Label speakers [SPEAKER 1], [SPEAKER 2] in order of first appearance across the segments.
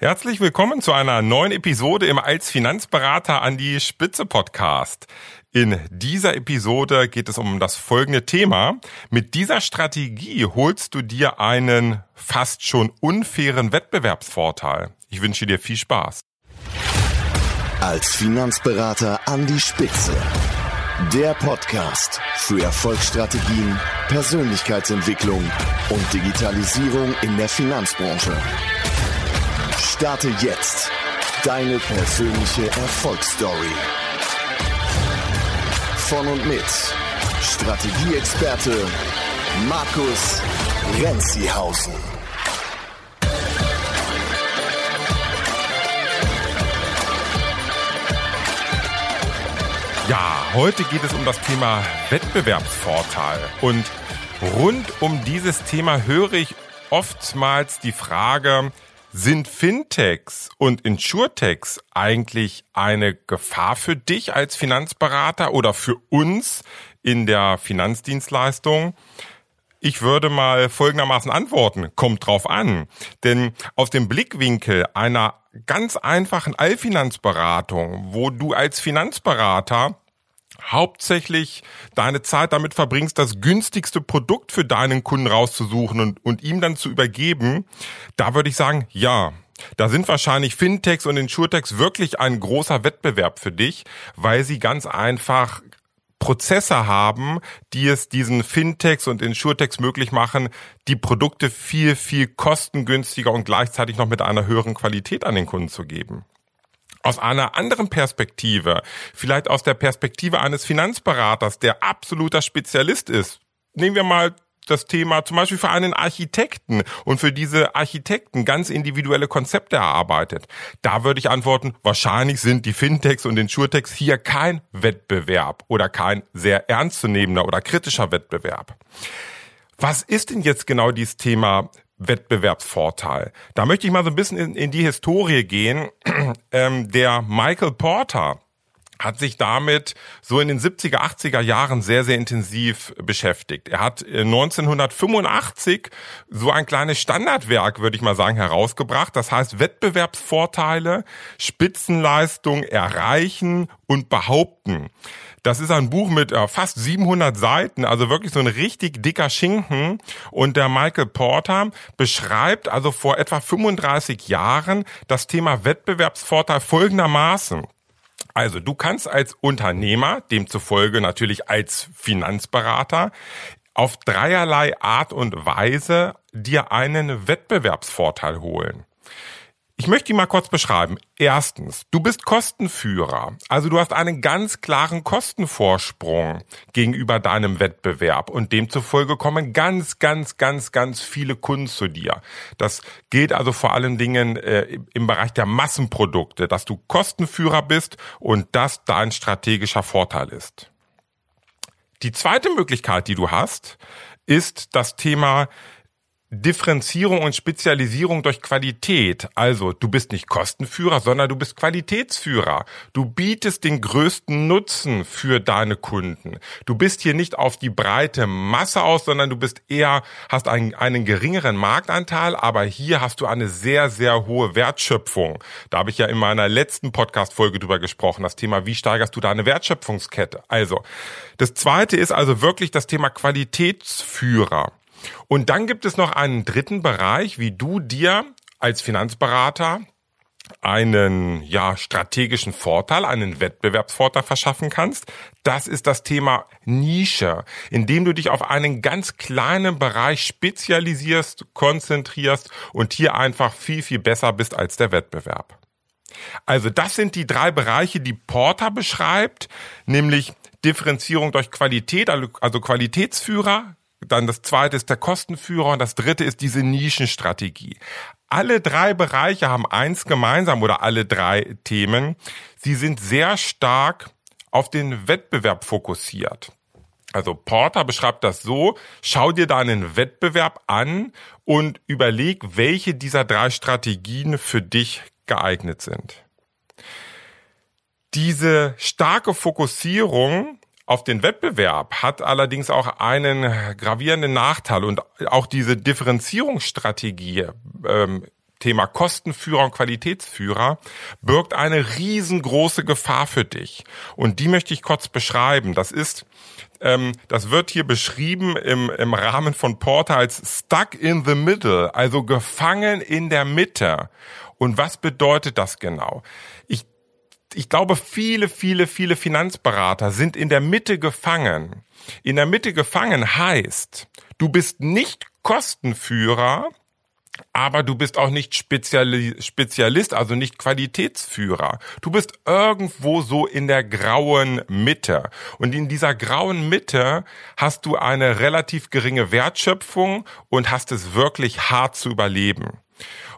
[SPEAKER 1] Herzlich willkommen zu einer neuen Episode im Als Finanzberater an die Spitze Podcast. In dieser Episode geht es um das folgende Thema. Mit dieser Strategie holst du dir einen fast schon unfairen Wettbewerbsvorteil. Ich wünsche dir viel Spaß.
[SPEAKER 2] Als Finanzberater an die Spitze. Der Podcast für Erfolgsstrategien, Persönlichkeitsentwicklung und Digitalisierung in der Finanzbranche. Starte jetzt deine persönliche Erfolgsstory. Von und mit Strategieexperte Markus Renzihausen.
[SPEAKER 1] Ja, heute geht es um das Thema Wettbewerbsvorteil. Und rund um dieses Thema höre ich oftmals die Frage, sind Fintechs und Insurtechs eigentlich eine Gefahr für dich als Finanzberater oder für uns in der Finanzdienstleistung? Ich würde mal folgendermaßen antworten. Kommt drauf an. Denn aus dem Blickwinkel einer ganz einfachen Allfinanzberatung, wo du als Finanzberater hauptsächlich deine Zeit damit verbringst, das günstigste Produkt für deinen Kunden rauszusuchen und, und ihm dann zu übergeben, da würde ich sagen, ja. Da sind wahrscheinlich Fintechs und Insurtechs wirklich ein großer Wettbewerb für dich, weil sie ganz einfach Prozesse haben, die es diesen Fintechs und Insurtechs möglich machen, die Produkte viel, viel kostengünstiger und gleichzeitig noch mit einer höheren Qualität an den Kunden zu geben aus einer anderen Perspektive, vielleicht aus der Perspektive eines Finanzberaters, der absoluter Spezialist ist. Nehmen wir mal das Thema zum Beispiel für einen Architekten und für diese Architekten ganz individuelle Konzepte erarbeitet. Da würde ich antworten, wahrscheinlich sind die Fintechs und Insurtechs hier kein Wettbewerb oder kein sehr ernstzunehmender oder kritischer Wettbewerb. Was ist denn jetzt genau dieses Thema Wettbewerbsvorteil. Da möchte ich mal so ein bisschen in, in die Historie gehen. Ähm, der Michael Porter hat sich damit so in den 70er, 80er Jahren sehr, sehr intensiv beschäftigt. Er hat 1985 äh, so ein kleines Standardwerk, würde ich mal sagen, herausgebracht. Das heißt Wettbewerbsvorteile, Spitzenleistung erreichen und behaupten. Das ist ein Buch mit äh, fast 700 Seiten, also wirklich so ein richtig dicker Schinken. Und der Michael Porter beschreibt also vor etwa 35 Jahren das Thema Wettbewerbsvorteil folgendermaßen. Also du kannst als Unternehmer, demzufolge natürlich als Finanzberater, auf dreierlei Art und Weise dir einen Wettbewerbsvorteil holen. Ich möchte ihn mal kurz beschreiben. Erstens, du bist Kostenführer. Also du hast einen ganz klaren Kostenvorsprung gegenüber deinem Wettbewerb und demzufolge kommen ganz, ganz, ganz, ganz viele Kunden zu dir. Das gilt also vor allen Dingen äh, im Bereich der Massenprodukte, dass du Kostenführer bist und das dein strategischer Vorteil ist. Die zweite Möglichkeit, die du hast, ist das Thema Differenzierung und Spezialisierung durch Qualität. Also du bist nicht Kostenführer, sondern du bist Qualitätsführer. Du bietest den größten Nutzen für deine Kunden. Du bist hier nicht auf die breite Masse aus, sondern du bist eher, hast einen, einen geringeren Marktanteil, aber hier hast du eine sehr, sehr hohe Wertschöpfung. Da habe ich ja in meiner letzten Podcast-Folge drüber gesprochen, das Thema, wie steigerst du deine Wertschöpfungskette? Also, das zweite ist also wirklich das Thema Qualitätsführer. Und dann gibt es noch einen dritten Bereich, wie du dir als Finanzberater einen ja strategischen Vorteil, einen Wettbewerbsvorteil verschaffen kannst. Das ist das Thema Nische, indem du dich auf einen ganz kleinen Bereich spezialisierst, konzentrierst und hier einfach viel viel besser bist als der Wettbewerb. Also das sind die drei Bereiche, die Porter beschreibt, nämlich Differenzierung durch Qualität, also Qualitätsführer, dann das zweite ist der Kostenführer und das dritte ist diese Nischenstrategie. Alle drei Bereiche haben eins gemeinsam oder alle drei Themen. Sie sind sehr stark auf den Wettbewerb fokussiert. Also Porter beschreibt das so, schau dir deinen Wettbewerb an und überleg, welche dieser drei Strategien für dich geeignet sind. Diese starke Fokussierung auf den Wettbewerb hat allerdings auch einen gravierenden Nachteil und auch diese Differenzierungsstrategie ähm, Thema Kostenführer und Qualitätsführer birgt eine riesengroße Gefahr für dich. Und die möchte ich kurz beschreiben. Das ist, ähm, das wird hier beschrieben im, im Rahmen von Porter als stuck in the middle, also gefangen in der Mitte. Und was bedeutet das genau? Ich glaube, viele, viele, viele Finanzberater sind in der Mitte gefangen. In der Mitte gefangen heißt, du bist nicht Kostenführer, aber du bist auch nicht Spezialist, also nicht Qualitätsführer. Du bist irgendwo so in der grauen Mitte. Und in dieser grauen Mitte hast du eine relativ geringe Wertschöpfung und hast es wirklich hart zu überleben.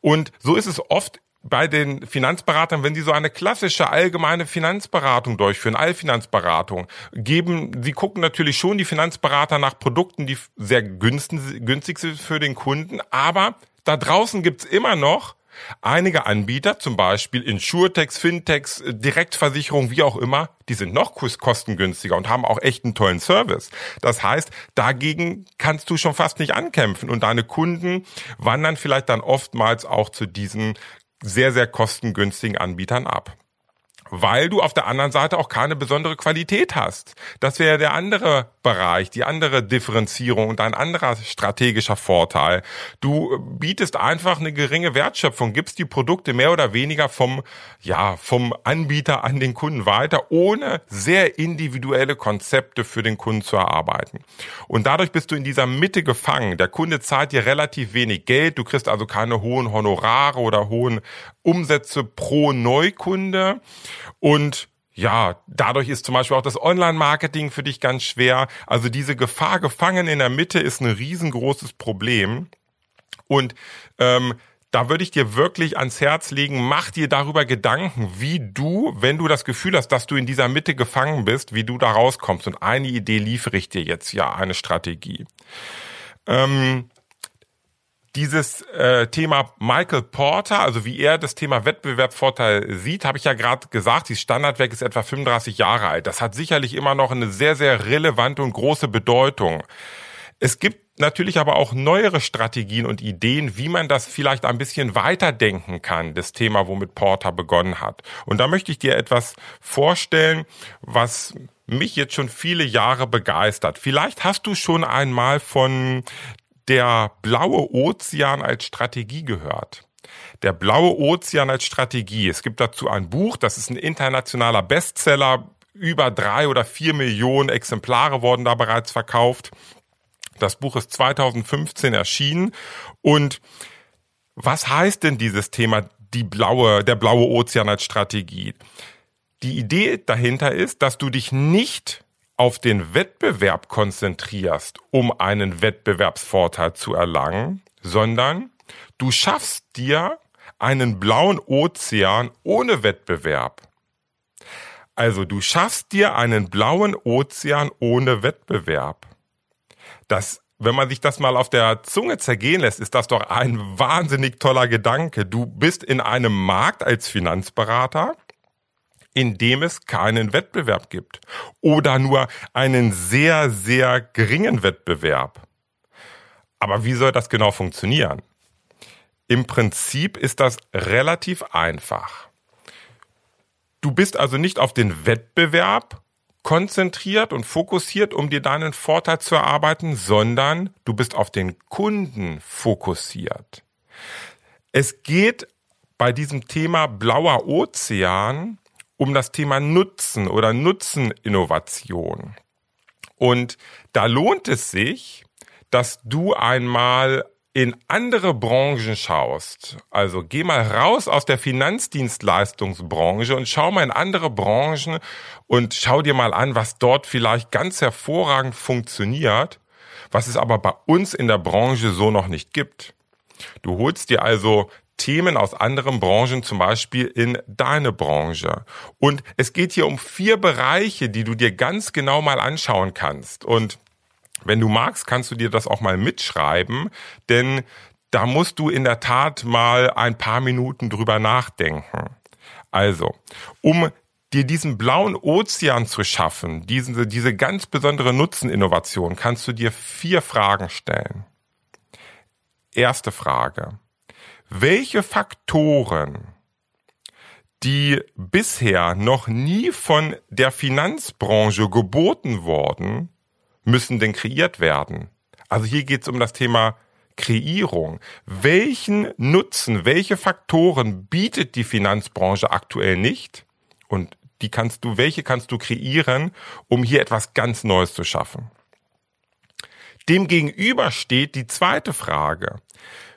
[SPEAKER 1] Und so ist es oft bei den Finanzberatern, wenn sie so eine klassische allgemeine Finanzberatung durchführen, Allfinanzberatung, geben, sie gucken natürlich schon die Finanzberater nach Produkten, die sehr günstig sind für den Kunden, aber da draußen gibt's immer noch einige Anbieter, zum Beispiel Insurtex, Fintechs, Direktversicherung, wie auch immer, die sind noch kostengünstiger und haben auch echt einen tollen Service. Das heißt, dagegen kannst du schon fast nicht ankämpfen und deine Kunden wandern vielleicht dann oftmals auch zu diesen sehr, sehr kostengünstigen Anbietern ab weil du auf der anderen Seite auch keine besondere Qualität hast. Das wäre der andere Bereich, die andere Differenzierung und ein anderer strategischer Vorteil. Du bietest einfach eine geringe Wertschöpfung, gibst die Produkte mehr oder weniger vom, ja, vom Anbieter an den Kunden weiter, ohne sehr individuelle Konzepte für den Kunden zu erarbeiten. Und dadurch bist du in dieser Mitte gefangen. Der Kunde zahlt dir relativ wenig Geld, du kriegst also keine hohen Honorare oder hohen Umsätze pro Neukunde und ja, dadurch ist zum Beispiel auch das Online-Marketing für dich ganz schwer. Also diese Gefahr gefangen in der Mitte ist ein riesengroßes Problem. Und ähm, da würde ich dir wirklich ans Herz legen, mach dir darüber Gedanken, wie du, wenn du das Gefühl hast, dass du in dieser Mitte gefangen bist, wie du da rauskommst. Und eine Idee liefere ich dir jetzt, ja, eine Strategie. Ähm, dieses äh, Thema Michael Porter, also wie er das Thema Wettbewerbsvorteil sieht, habe ich ja gerade gesagt, dieses Standardwerk ist etwa 35 Jahre alt. Das hat sicherlich immer noch eine sehr, sehr relevante und große Bedeutung. Es gibt natürlich aber auch neuere Strategien und Ideen, wie man das vielleicht ein bisschen weiterdenken kann, das Thema, womit Porter begonnen hat. Und da möchte ich dir etwas vorstellen, was mich jetzt schon viele Jahre begeistert. Vielleicht hast du schon einmal von der blaue Ozean als Strategie gehört. Der blaue Ozean als Strategie. Es gibt dazu ein Buch, das ist ein internationaler Bestseller. Über drei oder vier Millionen Exemplare wurden da bereits verkauft. Das Buch ist 2015 erschienen. Und was heißt denn dieses Thema, die blaue, der blaue Ozean als Strategie? Die Idee dahinter ist, dass du dich nicht auf den Wettbewerb konzentrierst, um einen Wettbewerbsvorteil zu erlangen, sondern du schaffst dir einen blauen Ozean ohne Wettbewerb. Also du schaffst dir einen blauen Ozean ohne Wettbewerb. Das, wenn man sich das mal auf der Zunge zergehen lässt, ist das doch ein wahnsinnig toller Gedanke. Du bist in einem Markt als Finanzberater in dem es keinen Wettbewerb gibt oder nur einen sehr, sehr geringen Wettbewerb. Aber wie soll das genau funktionieren? Im Prinzip ist das relativ einfach. Du bist also nicht auf den Wettbewerb konzentriert und fokussiert, um dir deinen Vorteil zu erarbeiten, sondern du bist auf den Kunden fokussiert. Es geht bei diesem Thema blauer Ozean um das Thema Nutzen oder Nutzeninnovation. Und da lohnt es sich, dass du einmal in andere Branchen schaust. Also geh mal raus aus der Finanzdienstleistungsbranche und schau mal in andere Branchen und schau dir mal an, was dort vielleicht ganz hervorragend funktioniert, was es aber bei uns in der Branche so noch nicht gibt. Du holst dir also Themen aus anderen Branchen, zum Beispiel in deine Branche. Und es geht hier um vier Bereiche, die du dir ganz genau mal anschauen kannst. Und wenn du magst, kannst du dir das auch mal mitschreiben, denn da musst du in der Tat mal ein paar Minuten drüber nachdenken. Also, um dir diesen blauen Ozean zu schaffen, diese, diese ganz besondere Nutzeninnovation, kannst du dir vier Fragen stellen. Erste Frage welche Faktoren, die bisher noch nie von der Finanzbranche geboten worden, müssen denn kreiert werden? Also hier geht es um das Thema Kreierung. Welchen Nutzen, welche Faktoren bietet die Finanzbranche aktuell nicht? Und die kannst du, welche kannst du kreieren, um hier etwas ganz Neues zu schaffen? Demgegenüber steht die zweite Frage.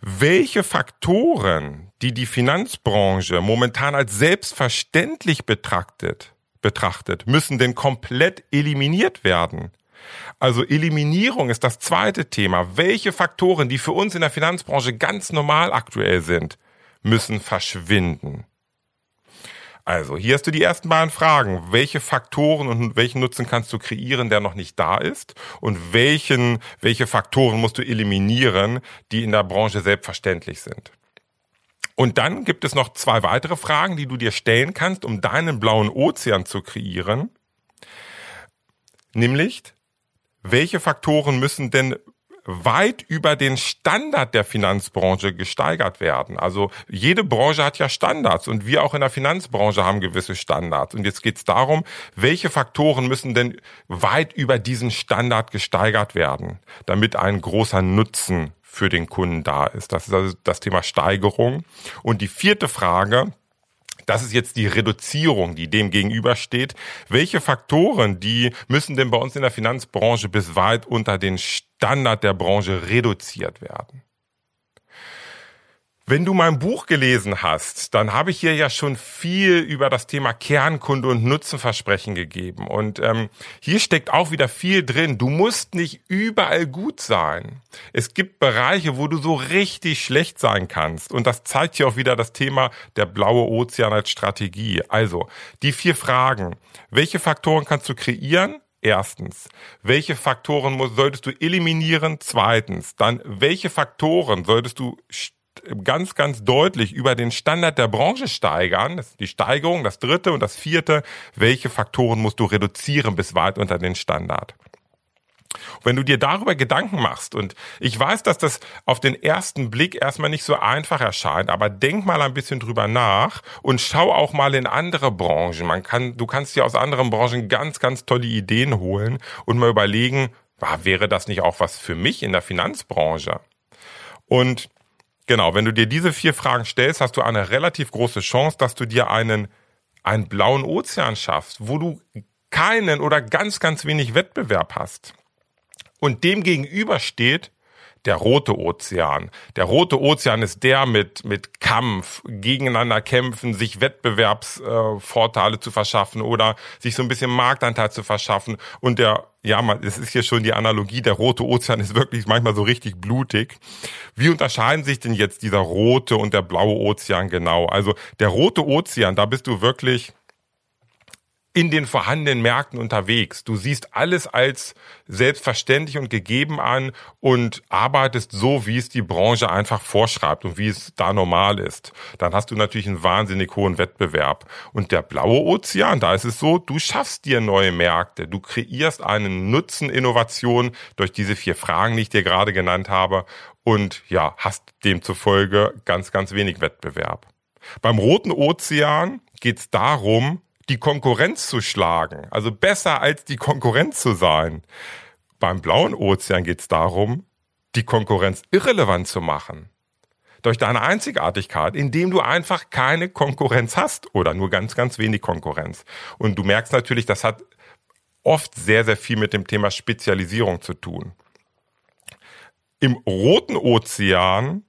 [SPEAKER 1] Welche Faktoren, die die Finanzbranche momentan als selbstverständlich betrachtet, betrachtet, müssen denn komplett eliminiert werden? Also Eliminierung ist das zweite Thema. Welche Faktoren, die für uns in der Finanzbranche ganz normal aktuell sind, müssen verschwinden? Also, hier hast du die ersten beiden Fragen. Welche Faktoren und welchen Nutzen kannst du kreieren, der noch nicht da ist? Und welchen, welche Faktoren musst du eliminieren, die in der Branche selbstverständlich sind? Und dann gibt es noch zwei weitere Fragen, die du dir stellen kannst, um deinen blauen Ozean zu kreieren. Nämlich, welche Faktoren müssen denn weit über den Standard der Finanzbranche gesteigert werden. Also jede Branche hat ja Standards und wir auch in der Finanzbranche haben gewisse Standards. Und jetzt geht es darum, welche Faktoren müssen denn weit über diesen Standard gesteigert werden, damit ein großer Nutzen für den Kunden da ist. Das ist also das Thema Steigerung. Und die vierte Frage, das ist jetzt die Reduzierung, die dem gegenübersteht. Welche Faktoren, die müssen denn bei uns in der Finanzbranche bis weit unter den Standard der Branche reduziert werden? Wenn du mein Buch gelesen hast, dann habe ich hier ja schon viel über das Thema Kernkunde und Nutzenversprechen gegeben. Und ähm, hier steckt auch wieder viel drin. Du musst nicht überall gut sein. Es gibt Bereiche, wo du so richtig schlecht sein kannst. Und das zeigt hier auch wieder das Thema der blaue Ozean als Strategie. Also die vier Fragen. Welche Faktoren kannst du kreieren? Erstens, welche Faktoren solltest du eliminieren? Zweitens, dann welche Faktoren solltest du ganz, ganz deutlich über den Standard der Branche steigern. Das ist die Steigerung, das dritte und das vierte. Welche Faktoren musst du reduzieren bis weit unter den Standard? Wenn du dir darüber Gedanken machst, und ich weiß, dass das auf den ersten Blick erstmal nicht so einfach erscheint, aber denk mal ein bisschen drüber nach und schau auch mal in andere Branchen. Man kann, du kannst dir aus anderen Branchen ganz, ganz tolle Ideen holen und mal überlegen, wäre das nicht auch was für mich in der Finanzbranche? Und Genau, wenn du dir diese vier Fragen stellst, hast du eine relativ große Chance, dass du dir einen, einen blauen Ozean schaffst, wo du keinen oder ganz, ganz wenig Wettbewerb hast. Und dem gegenüber steht der rote Ozean. Der rote Ozean ist der mit, mit Kampf, gegeneinander kämpfen, sich Wettbewerbsvorteile äh, zu verschaffen oder sich so ein bisschen Marktanteil zu verschaffen. Und der, ja, man, es ist hier schon die Analogie, der rote Ozean ist wirklich manchmal so richtig blutig. Wie unterscheiden sich denn jetzt dieser rote und der blaue Ozean genau? Also der rote Ozean, da bist du wirklich in den vorhandenen Märkten unterwegs. Du siehst alles als selbstverständlich und gegeben an und arbeitest so, wie es die Branche einfach vorschreibt und wie es da normal ist. Dann hast du natürlich einen wahnsinnig hohen Wettbewerb. Und der blaue Ozean, da ist es so, du schaffst dir neue Märkte. Du kreierst einen Nutzen Innovation durch diese vier Fragen, die ich dir gerade genannt habe. Und ja, hast demzufolge ganz, ganz wenig Wettbewerb. Beim roten Ozean geht es darum, die Konkurrenz zu schlagen, also besser als die Konkurrenz zu sein. Beim blauen Ozean geht es darum, die Konkurrenz irrelevant zu machen. Durch deine Einzigartigkeit, indem du einfach keine Konkurrenz hast oder nur ganz, ganz wenig Konkurrenz. Und du merkst natürlich, das hat oft sehr, sehr viel mit dem Thema Spezialisierung zu tun. Im roten Ozean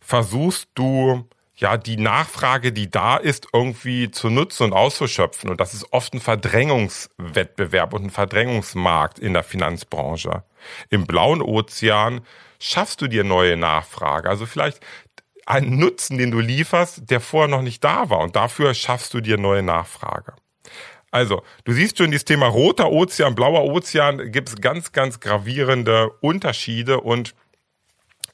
[SPEAKER 1] versuchst du ja, die Nachfrage, die da ist, irgendwie zu nutzen und auszuschöpfen. Und das ist oft ein Verdrängungswettbewerb und ein Verdrängungsmarkt in der Finanzbranche. Im blauen Ozean schaffst du dir neue Nachfrage. Also vielleicht einen Nutzen, den du lieferst, der vorher noch nicht da war. Und dafür schaffst du dir neue Nachfrage. Also, du siehst schon, dieses Thema roter Ozean, blauer Ozean, gibt es ganz, ganz gravierende Unterschiede und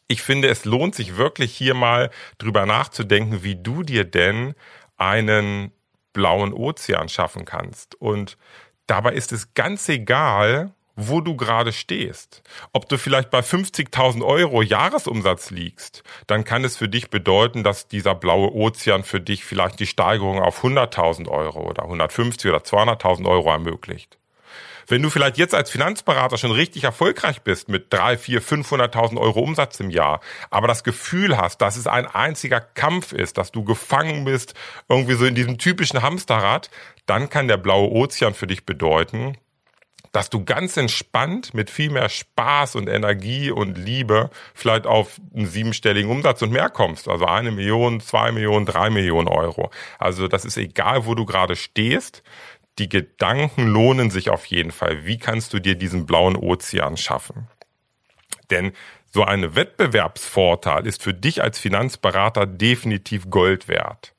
[SPEAKER 1] ich finde, es lohnt sich wirklich hier mal drüber nachzudenken, wie du dir denn einen blauen Ozean schaffen kannst. Und dabei ist es ganz egal, wo du gerade stehst. Ob du vielleicht bei 50.000 Euro Jahresumsatz liegst, dann kann es für dich bedeuten, dass dieser blaue Ozean für dich vielleicht die Steigerung auf 100.000 Euro oder 150 oder 200.000 Euro ermöglicht. Wenn du vielleicht jetzt als Finanzberater schon richtig erfolgreich bist mit drei, vier, 500.000 Euro Umsatz im Jahr, aber das Gefühl hast, dass es ein einziger Kampf ist, dass du gefangen bist, irgendwie so in diesem typischen Hamsterrad, dann kann der blaue Ozean für dich bedeuten, dass du ganz entspannt mit viel mehr Spaß und Energie und Liebe vielleicht auf einen siebenstelligen Umsatz und mehr kommst. Also eine Million, zwei Millionen, drei Millionen Euro. Also das ist egal, wo du gerade stehst. Die Gedanken lohnen sich auf jeden Fall. Wie kannst du dir diesen blauen Ozean schaffen? Denn so eine Wettbewerbsvorteil ist für dich als Finanzberater definitiv Gold wert.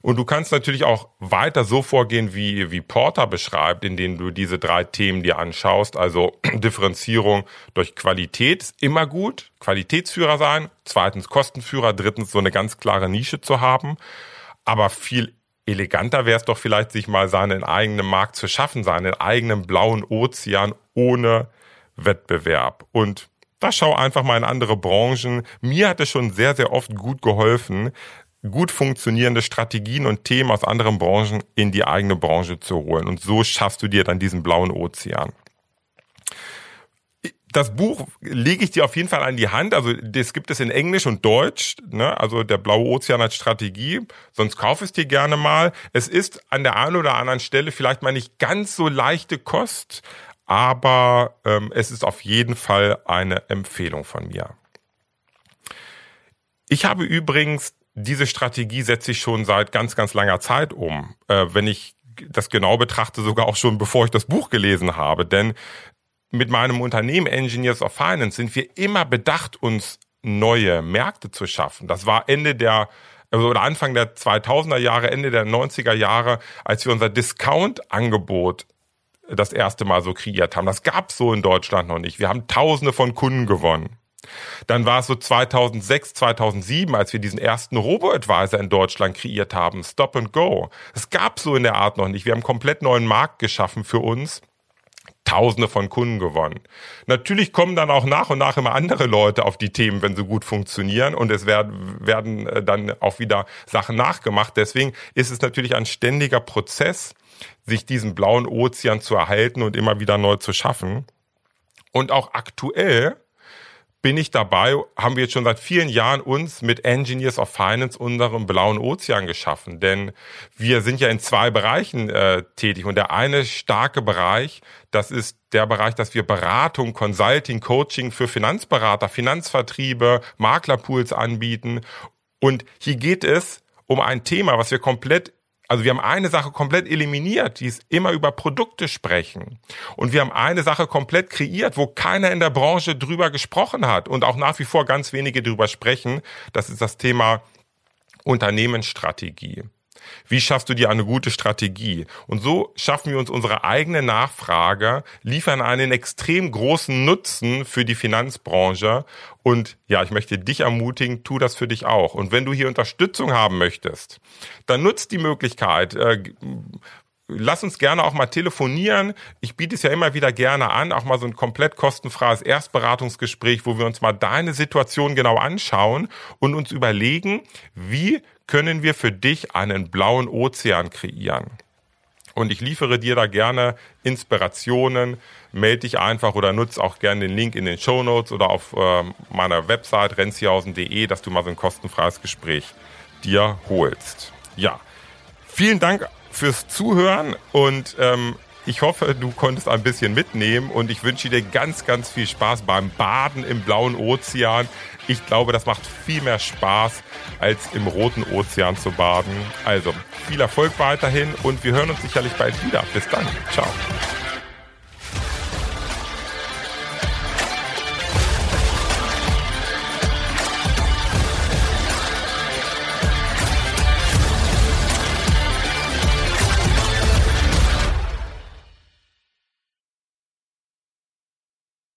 [SPEAKER 1] Und du kannst natürlich auch weiter so vorgehen, wie, wie Porter beschreibt, indem du diese drei Themen dir anschaust. Also Differenzierung durch Qualität ist immer gut, Qualitätsführer sein, zweitens Kostenführer, drittens so eine ganz klare Nische zu haben. Aber viel eleganter wäre es doch vielleicht, sich mal seinen eigenen Markt zu schaffen, seinen eigenen blauen Ozean ohne Wettbewerb. Und da schau einfach mal in andere Branchen. Mir hat es schon sehr, sehr oft gut geholfen, gut funktionierende Strategien und Themen aus anderen Branchen in die eigene Branche zu holen. Und so schaffst du dir dann diesen blauen Ozean. Das Buch lege ich dir auf jeden Fall an die Hand. Also das gibt es in Englisch und Deutsch. Ne? Also der blaue Ozean als Strategie. Sonst kauf es dir gerne mal. Es ist an der einen oder anderen Stelle vielleicht mal nicht ganz so leichte Kost, aber ähm, es ist auf jeden Fall eine Empfehlung von mir. Ich habe übrigens diese Strategie setze ich schon seit ganz, ganz langer Zeit um. Äh, wenn ich das genau betrachte, sogar auch schon bevor ich das Buch gelesen habe. Denn mit meinem Unternehmen Engineers of Finance sind wir immer bedacht, uns neue Märkte zu schaffen. Das war Ende der also oder Anfang der 2000er Jahre, Ende der 90er Jahre, als wir unser Discount-Angebot das erste Mal so kreiert haben. Das gab's so in Deutschland noch nicht. Wir haben Tausende von Kunden gewonnen. Dann war es so 2006, 2007, als wir diesen ersten Robo-Advisor in Deutschland kreiert haben, Stop and Go. Es gab so in der Art noch nicht. Wir haben einen komplett neuen Markt geschaffen für uns. Tausende von Kunden gewonnen. Natürlich kommen dann auch nach und nach immer andere Leute auf die Themen, wenn sie gut funktionieren und es werden, werden äh, dann auch wieder Sachen nachgemacht. Deswegen ist es natürlich ein ständiger Prozess, sich diesen blauen Ozean zu erhalten und immer wieder neu zu schaffen. Und auch aktuell bin ich dabei, haben wir jetzt schon seit vielen Jahren uns mit Engineers of Finance unserem blauen Ozean geschaffen. Denn wir sind ja in zwei Bereichen äh, tätig. Und der eine starke Bereich, das ist der Bereich, dass wir Beratung, Consulting, Coaching für Finanzberater, Finanzvertriebe, Maklerpools anbieten. Und hier geht es um ein Thema, was wir komplett also wir haben eine Sache komplett eliminiert, die ist immer über Produkte sprechen. Und wir haben eine Sache komplett kreiert, wo keiner in der Branche drüber gesprochen hat und auch nach wie vor ganz wenige drüber sprechen. Das ist das Thema Unternehmensstrategie. Wie schaffst du dir eine gute Strategie? Und so schaffen wir uns unsere eigene Nachfrage, liefern einen extrem großen Nutzen für die Finanzbranche. Und ja, ich möchte dich ermutigen, tu das für dich auch. Und wenn du hier Unterstützung haben möchtest, dann nutzt die Möglichkeit, äh, lass uns gerne auch mal telefonieren. Ich biete es ja immer wieder gerne an, auch mal so ein komplett kostenfreies Erstberatungsgespräch, wo wir uns mal deine Situation genau anschauen und uns überlegen, wie können wir für dich einen blauen Ozean kreieren. Und ich liefere dir da gerne Inspirationen. Melde dich einfach oder nutze auch gerne den Link in den Show Notes oder auf äh, meiner Website renzihausen.de, dass du mal so ein kostenfreies Gespräch dir holst. Ja, vielen Dank fürs Zuhören und ähm, ich hoffe, du konntest ein bisschen mitnehmen und ich wünsche dir ganz, ganz viel Spaß beim Baden im blauen Ozean. Ich glaube, das macht viel mehr Spaß, als im roten Ozean zu baden. Also viel Erfolg weiterhin und wir hören uns sicherlich bald wieder. Bis dann. Ciao.